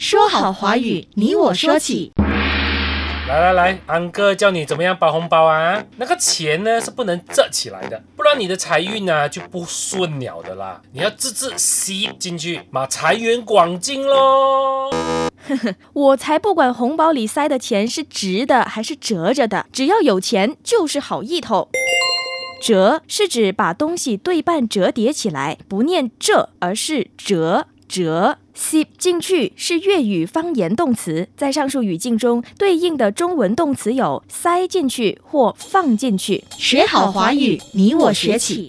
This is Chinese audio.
说好华语，你我说起。来来来，安哥教你怎么样包红包啊？那个钱呢是不能折起来的，不然你的财运呢就不顺了的啦。你要自自吸进去，嘛财源广进喽。我才不管红包里塞的钱是直的还是折着的，只要有钱就是好意头。折是指把东西对半折叠起来，不念这，而是折折。吸进去是粤语方言动词，在上述语境中对应的中文动词有塞进去或放进去。学好华语，你我学起。